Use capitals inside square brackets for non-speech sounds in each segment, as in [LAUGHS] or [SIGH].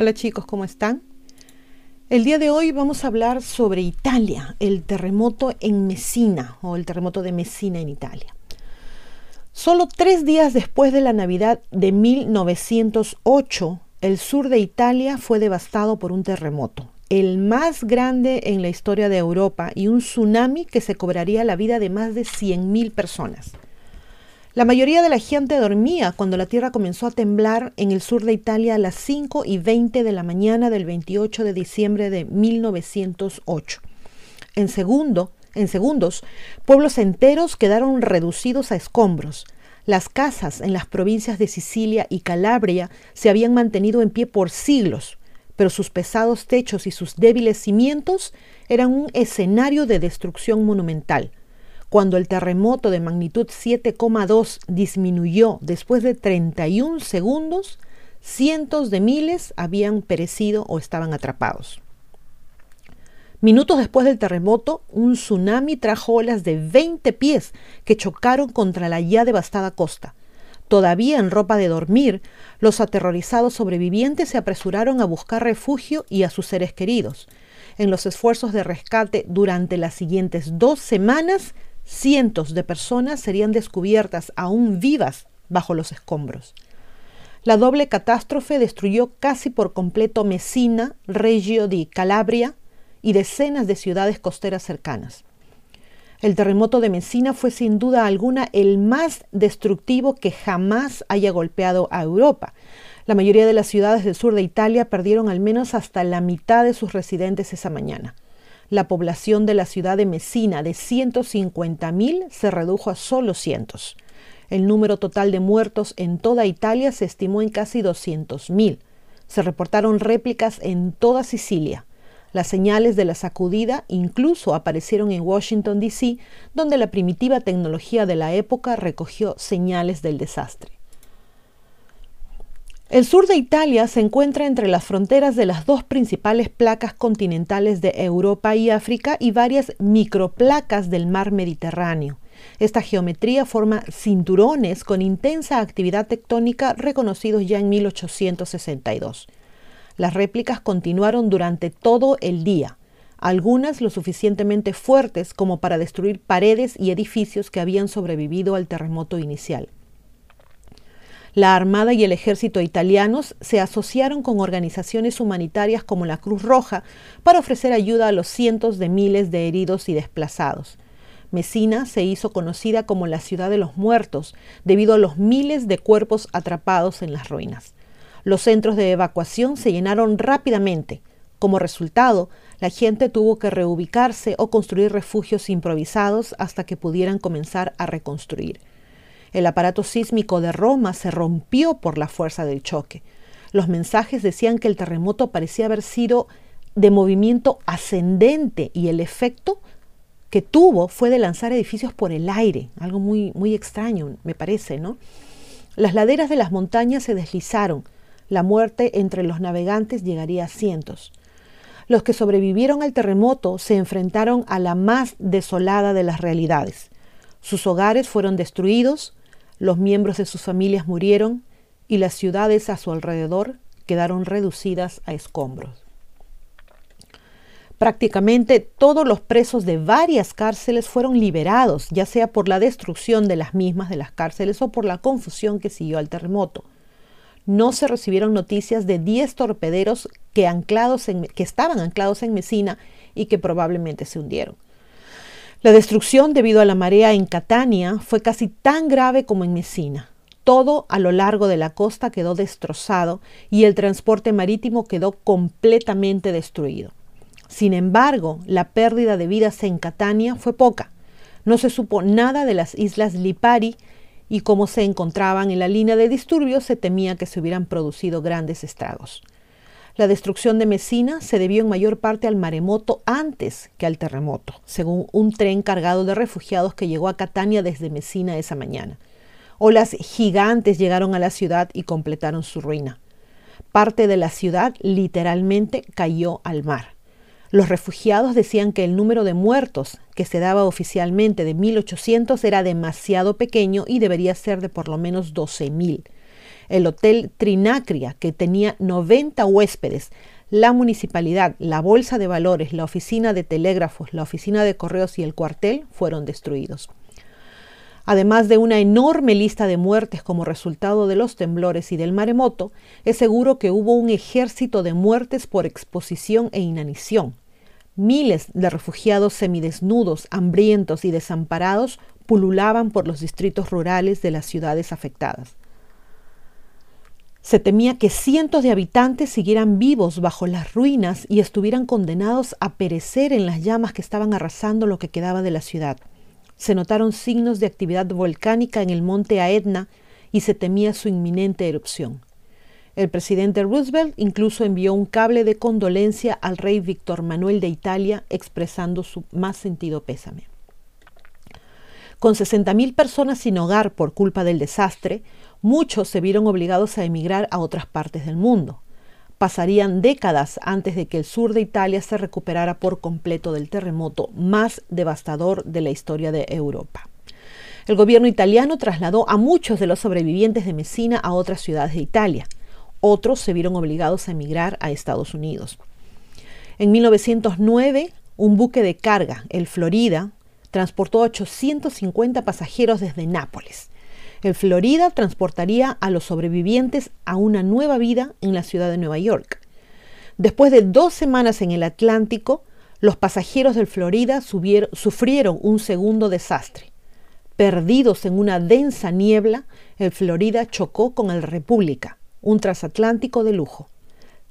Hola chicos, ¿cómo están? El día de hoy vamos a hablar sobre Italia, el terremoto en Messina o el terremoto de Messina en Italia. Solo tres días después de la Navidad de 1908, el sur de Italia fue devastado por un terremoto, el más grande en la historia de Europa y un tsunami que se cobraría la vida de más de 100.000 personas. La mayoría de la gente dormía cuando la tierra comenzó a temblar en el sur de Italia a las 5 y 20 de la mañana del 28 de diciembre de 1908. En, segundo, en segundos, pueblos enteros quedaron reducidos a escombros. Las casas en las provincias de Sicilia y Calabria se habían mantenido en pie por siglos, pero sus pesados techos y sus débiles cimientos eran un escenario de destrucción monumental. Cuando el terremoto de magnitud 7,2 disminuyó después de 31 segundos, cientos de miles habían perecido o estaban atrapados. Minutos después del terremoto, un tsunami trajo olas de 20 pies que chocaron contra la ya devastada costa. Todavía en ropa de dormir, los aterrorizados sobrevivientes se apresuraron a buscar refugio y a sus seres queridos. En los esfuerzos de rescate durante las siguientes dos semanas, cientos de personas serían descubiertas aún vivas bajo los escombros. La doble catástrofe destruyó casi por completo Messina, Reggio di Calabria y decenas de ciudades costeras cercanas. El terremoto de Messina fue sin duda alguna el más destructivo que jamás haya golpeado a Europa. La mayoría de las ciudades del sur de Italia perdieron al menos hasta la mitad de sus residentes esa mañana la población de la ciudad de Messina de 150.000 se redujo a solo cientos. El número total de muertos en toda Italia se estimó en casi 200.000. Se reportaron réplicas en toda Sicilia. Las señales de la sacudida incluso aparecieron en Washington, D.C., donde la primitiva tecnología de la época recogió señales del desastre. El sur de Italia se encuentra entre las fronteras de las dos principales placas continentales de Europa y África y varias microplacas del mar Mediterráneo. Esta geometría forma cinturones con intensa actividad tectónica reconocidos ya en 1862. Las réplicas continuaron durante todo el día, algunas lo suficientemente fuertes como para destruir paredes y edificios que habían sobrevivido al terremoto inicial. La Armada y el Ejército italianos se asociaron con organizaciones humanitarias como la Cruz Roja para ofrecer ayuda a los cientos de miles de heridos y desplazados. Messina se hizo conocida como la ciudad de los muertos debido a los miles de cuerpos atrapados en las ruinas. Los centros de evacuación se llenaron rápidamente. Como resultado, la gente tuvo que reubicarse o construir refugios improvisados hasta que pudieran comenzar a reconstruir. El aparato sísmico de Roma se rompió por la fuerza del choque. Los mensajes decían que el terremoto parecía haber sido de movimiento ascendente y el efecto que tuvo fue de lanzar edificios por el aire, algo muy, muy extraño, me parece, ¿no? Las laderas de las montañas se deslizaron, la muerte entre los navegantes llegaría a cientos. Los que sobrevivieron al terremoto se enfrentaron a la más desolada de las realidades. Sus hogares fueron destruidos, los miembros de sus familias murieron y las ciudades a su alrededor quedaron reducidas a escombros. Prácticamente todos los presos de varias cárceles fueron liberados, ya sea por la destrucción de las mismas de las cárceles o por la confusión que siguió al terremoto. No se recibieron noticias de 10 torpederos que, que estaban anclados en Mesina y que probablemente se hundieron. La destrucción debido a la marea en Catania fue casi tan grave como en Messina. Todo a lo largo de la costa quedó destrozado y el transporte marítimo quedó completamente destruido. Sin embargo, la pérdida de vidas en Catania fue poca. No se supo nada de las islas Lipari y como se encontraban en la línea de disturbios se temía que se hubieran producido grandes estragos. La destrucción de Messina se debió en mayor parte al maremoto antes que al terremoto, según un tren cargado de refugiados que llegó a Catania desde Messina esa mañana. Olas gigantes llegaron a la ciudad y completaron su ruina. Parte de la ciudad literalmente cayó al mar. Los refugiados decían que el número de muertos que se daba oficialmente de 1.800 era demasiado pequeño y debería ser de por lo menos 12.000 el Hotel Trinacria, que tenía 90 huéspedes, la municipalidad, la bolsa de valores, la oficina de telégrafos, la oficina de correos y el cuartel fueron destruidos. Además de una enorme lista de muertes como resultado de los temblores y del maremoto, es seguro que hubo un ejército de muertes por exposición e inanición. Miles de refugiados semidesnudos, hambrientos y desamparados pululaban por los distritos rurales de las ciudades afectadas. Se temía que cientos de habitantes siguieran vivos bajo las ruinas y estuvieran condenados a perecer en las llamas que estaban arrasando lo que quedaba de la ciudad. Se notaron signos de actividad volcánica en el monte Aetna y se temía su inminente erupción. El presidente Roosevelt incluso envió un cable de condolencia al rey Víctor Manuel de Italia expresando su más sentido pésame. Con 60.000 personas sin hogar por culpa del desastre, muchos se vieron obligados a emigrar a otras partes del mundo. Pasarían décadas antes de que el sur de Italia se recuperara por completo del terremoto más devastador de la historia de Europa. El gobierno italiano trasladó a muchos de los sobrevivientes de Messina a otras ciudades de Italia. Otros se vieron obligados a emigrar a Estados Unidos. En 1909, un buque de carga, el Florida, transportó 850 pasajeros desde Nápoles. El Florida transportaría a los sobrevivientes a una nueva vida en la ciudad de Nueva York. Después de dos semanas en el Atlántico, los pasajeros del Florida sufrieron un segundo desastre. Perdidos en una densa niebla, el Florida chocó con el República, un transatlántico de lujo.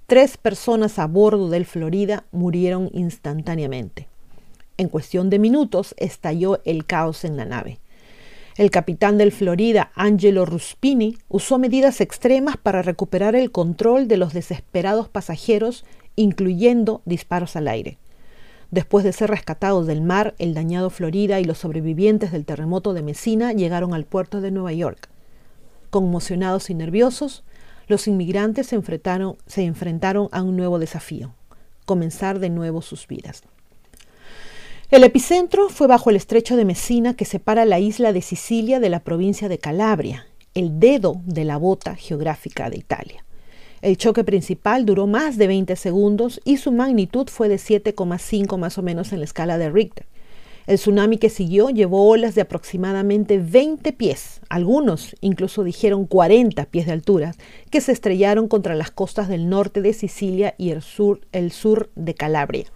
Tres personas a bordo del Florida murieron instantáneamente. En cuestión de minutos estalló el caos en la nave. El capitán del Florida, Angelo Ruspini, usó medidas extremas para recuperar el control de los desesperados pasajeros, incluyendo disparos al aire. Después de ser rescatados del mar, el dañado Florida y los sobrevivientes del terremoto de Messina llegaron al puerto de Nueva York. Conmocionados y nerviosos, los inmigrantes se enfrentaron, se enfrentaron a un nuevo desafío, comenzar de nuevo sus vidas. El epicentro fue bajo el estrecho de Messina que separa la isla de Sicilia de la provincia de Calabria, el dedo de la bota geográfica de Italia. El choque principal duró más de 20 segundos y su magnitud fue de 7,5 más o menos en la escala de Richter. El tsunami que siguió llevó olas de aproximadamente 20 pies, algunos incluso dijeron 40 pies de altura, que se estrellaron contra las costas del norte de Sicilia y el sur, el sur de Calabria.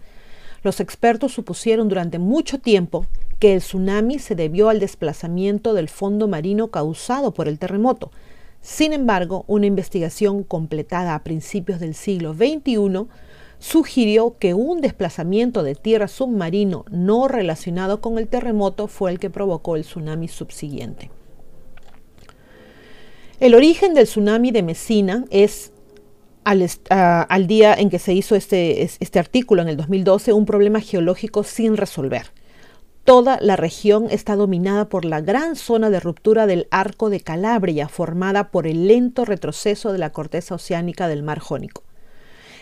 Los expertos supusieron durante mucho tiempo que el tsunami se debió al desplazamiento del fondo marino causado por el terremoto. Sin embargo, una investigación completada a principios del siglo XXI sugirió que un desplazamiento de tierra submarino no relacionado con el terremoto fue el que provocó el tsunami subsiguiente. El origen del tsunami de Messina es al, día en que se hizo este, este artículo, en el 2012, un problema geológico sin resolver. Toda la región está dominada por la gran zona de ruptura del arco de Calabria, formada por el lento retroceso de la corteza oceánica del mar Jónico.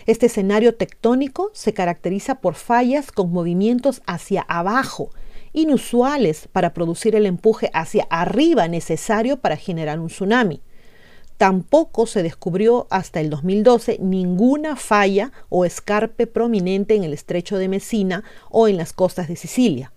Este escenario tectónico se caracteriza por fallas con movimientos hacia abajo, inusuales para producir el empuje hacia arriba necesario para generar un tsunami. Tampoco se descubrió hasta el 2012 ninguna falla o escarpe prominente en el estrecho de Messina o en las costas de Sicilia.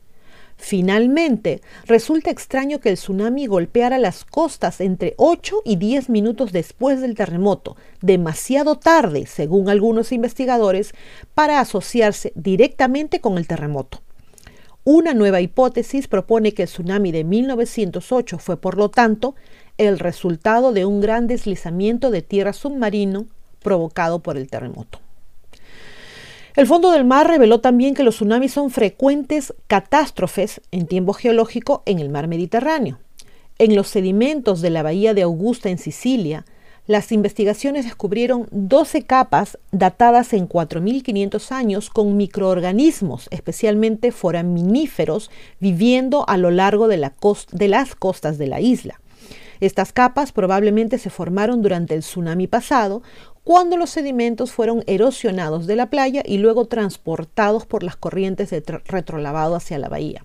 Finalmente, resulta extraño que el tsunami golpeara las costas entre 8 y 10 minutos después del terremoto, demasiado tarde, según algunos investigadores, para asociarse directamente con el terremoto. Una nueva hipótesis propone que el tsunami de 1908 fue, por lo tanto, el resultado de un gran deslizamiento de tierra submarino provocado por el terremoto. El fondo del mar reveló también que los tsunamis son frecuentes catástrofes en tiempo geológico en el mar Mediterráneo. En los sedimentos de la bahía de Augusta en Sicilia, las investigaciones descubrieron 12 capas datadas en 4.500 años con microorganismos, especialmente foraminíferos, viviendo a lo largo de, de las costas de la isla. Estas capas probablemente se formaron durante el tsunami pasado, cuando los sedimentos fueron erosionados de la playa y luego transportados por las corrientes de retrolavado hacia la bahía.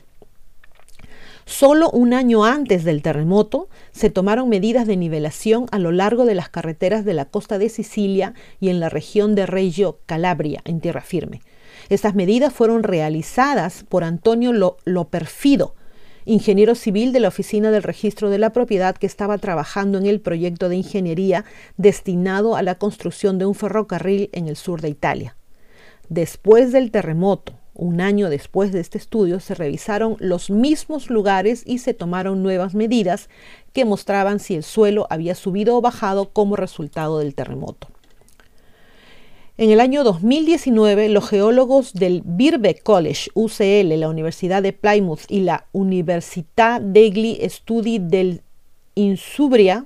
Solo un año antes del terremoto se tomaron medidas de nivelación a lo largo de las carreteras de la costa de Sicilia y en la región de Reggio Calabria, en tierra firme. Estas medidas fueron realizadas por Antonio Loperfido, ingeniero civil de la Oficina del Registro de la Propiedad que estaba trabajando en el proyecto de ingeniería destinado a la construcción de un ferrocarril en el sur de Italia. Después del terremoto, un año después de este estudio, se revisaron los mismos lugares y se tomaron nuevas medidas que mostraban si el suelo había subido o bajado como resultado del terremoto. En el año 2019, los geólogos del Birkbeck College, UCL, la Universidad de Plymouth y la Università degli Studi del Insubria,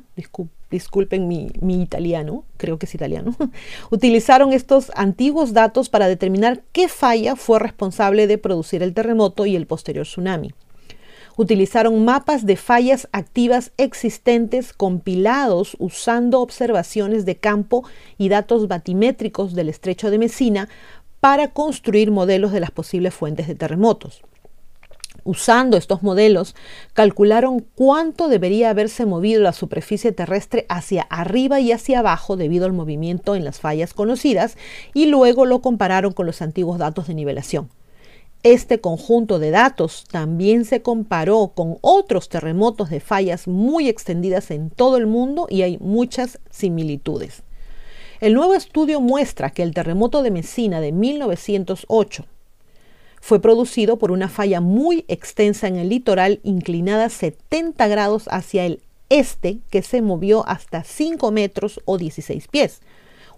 disculpen mi, italiano, creo que es italiano, [LAUGHS] utilizaron estos antiguos datos para determinar qué falla fue responsable de producir el terremoto y el posterior tsunami utilizaron mapas de fallas activas existentes compilados usando observaciones de campo y datos batimétricos del estrecho de Messina para construir modelos de las posibles fuentes de terremotos. Usando estos modelos, calcularon cuánto debería haberse movido la superficie terrestre hacia arriba y hacia abajo debido al movimiento en las fallas conocidas y luego lo compararon con los antiguos datos de nivelación. Este conjunto de datos también se comparó con otros terremotos de fallas muy extendidas en todo el mundo y hay muchas similitudes. El nuevo estudio muestra que el terremoto de Messina de 1908 fue producido por una falla muy extensa en el litoral inclinada 70 grados hacia el este que se movió hasta 5 metros o 16 pies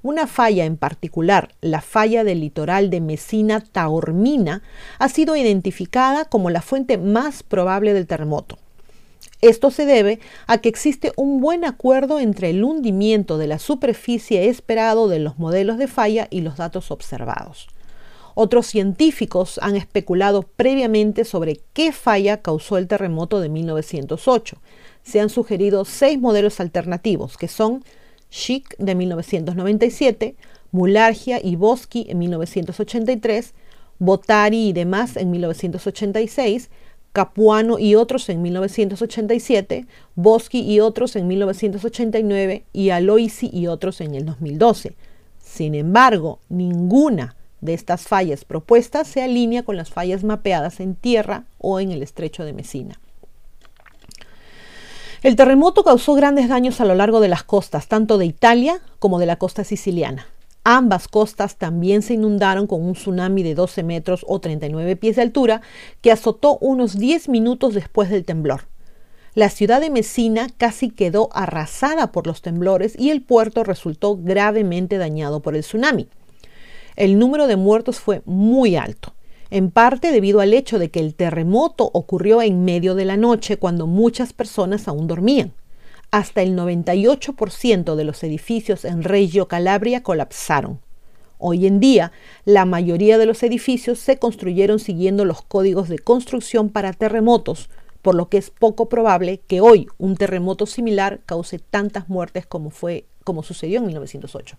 una falla en particular, la falla del litoral de Mesina Taormina, ha sido identificada como la fuente más probable del terremoto. Esto se debe a que existe un buen acuerdo entre el hundimiento de la superficie esperado de los modelos de falla y los datos observados. Otros científicos han especulado previamente sobre qué falla causó el terremoto de 1908. Se han sugerido seis modelos alternativos, que son Chic de 1997, Mulargia y Boschi en 1983, Botari y demás en 1986, Capuano y otros en 1987, Boschi y otros en 1989 y Aloisi y otros en el 2012. Sin embargo, ninguna de estas fallas propuestas se alinea con las fallas mapeadas en tierra o en el estrecho de Messina. El terremoto causó grandes daños a lo largo de las costas, tanto de Italia como de la costa siciliana. Ambas costas también se inundaron con un tsunami de 12 metros o 39 pies de altura que azotó unos 10 minutos después del temblor. La ciudad de Messina casi quedó arrasada por los temblores y el puerto resultó gravemente dañado por el tsunami. El número de muertos fue muy alto en parte debido al hecho de que el terremoto ocurrió en medio de la noche cuando muchas personas aún dormían. Hasta el 98% de los edificios en Reggio Calabria colapsaron. Hoy en día, la mayoría de los edificios se construyeron siguiendo los códigos de construcción para terremotos, por lo que es poco probable que hoy un terremoto similar cause tantas muertes como fue como sucedió en 1908.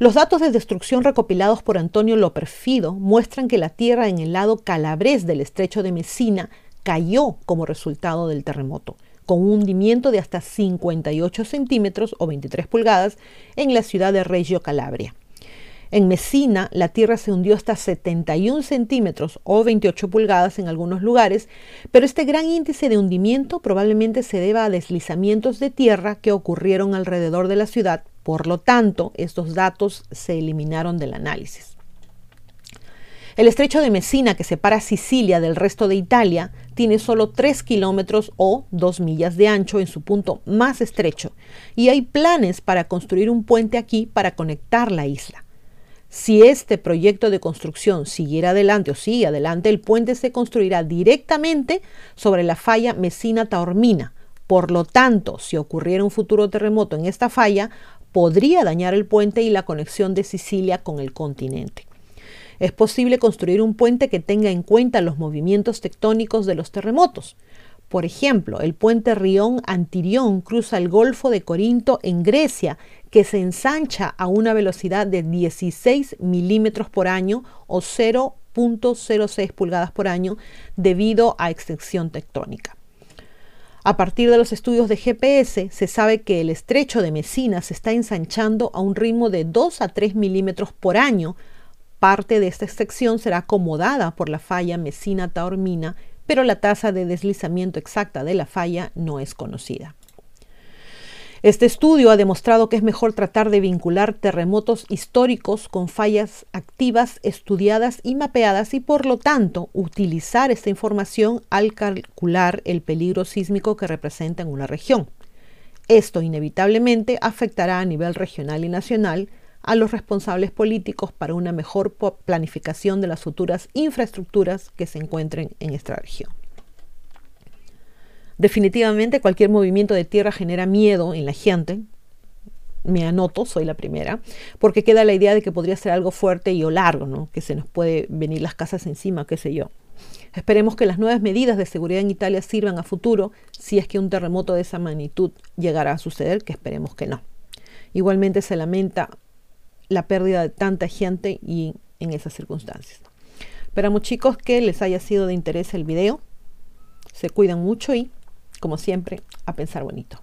Los datos de destrucción recopilados por Antonio Loperfido muestran que la tierra en el lado calabrés del estrecho de Messina cayó como resultado del terremoto, con un hundimiento de hasta 58 centímetros o 23 pulgadas en la ciudad de Reggio Calabria. En Messina, la tierra se hundió hasta 71 centímetros o 28 pulgadas en algunos lugares, pero este gran índice de hundimiento probablemente se deba a deslizamientos de tierra que ocurrieron alrededor de la ciudad por lo tanto, estos datos se eliminaron del análisis. El estrecho de Messina, que separa Sicilia del resto de Italia, tiene solo 3 kilómetros o 2 millas de ancho en su punto más estrecho, y hay planes para construir un puente aquí para conectar la isla. Si este proyecto de construcción siguiera adelante o sigue adelante, el puente se construirá directamente sobre la falla Messina-Taormina, Por lo tanto, si ocurriera un futuro terremoto en esta falla, podría dañar el puente y la conexión de Sicilia con el continente. Es posible construir un puente que tenga en cuenta los movimientos tectónicos de los terremotos. Por ejemplo, el puente Rión-Antirión cruza el Golfo de Corinto en Grecia, que se ensancha a una velocidad de 16 milímetros por año o 0.06 pulgadas por año debido a extensión tectónica. A partir de los estudios de GPS, se sabe que el estrecho de Messina se está ensanchando a un ritmo de 2 a 3 milímetros por año. Parte de esta extensión será acomodada por la falla Messina-Taormina, pero la tasa de deslizamiento exacta de la falla no es conocida. Este estudio ha demostrado que es mejor tratar de vincular terremotos históricos con fallas activas estudiadas y mapeadas y por lo tanto utilizar esta información al calcular el peligro sísmico que representa en una región. Esto inevitablemente afectará a nivel regional y nacional a los responsables políticos para una mejor planificación de las futuras infraestructuras que se encuentren en esta región. Definitivamente cualquier movimiento de tierra genera miedo en la gente. Me anoto, soy la primera, porque queda la idea de que podría ser algo fuerte y o largo, ¿no? que se nos puede venir las casas encima, qué sé yo. Esperemos que las nuevas medidas de seguridad en Italia sirvan a futuro si es que un terremoto de esa magnitud llegará a suceder, que esperemos que no. Igualmente se lamenta la pérdida de tanta gente y en esas circunstancias. Esperamos chicos que les haya sido de interés el video. Se cuidan mucho y como siempre, a pensar bonito.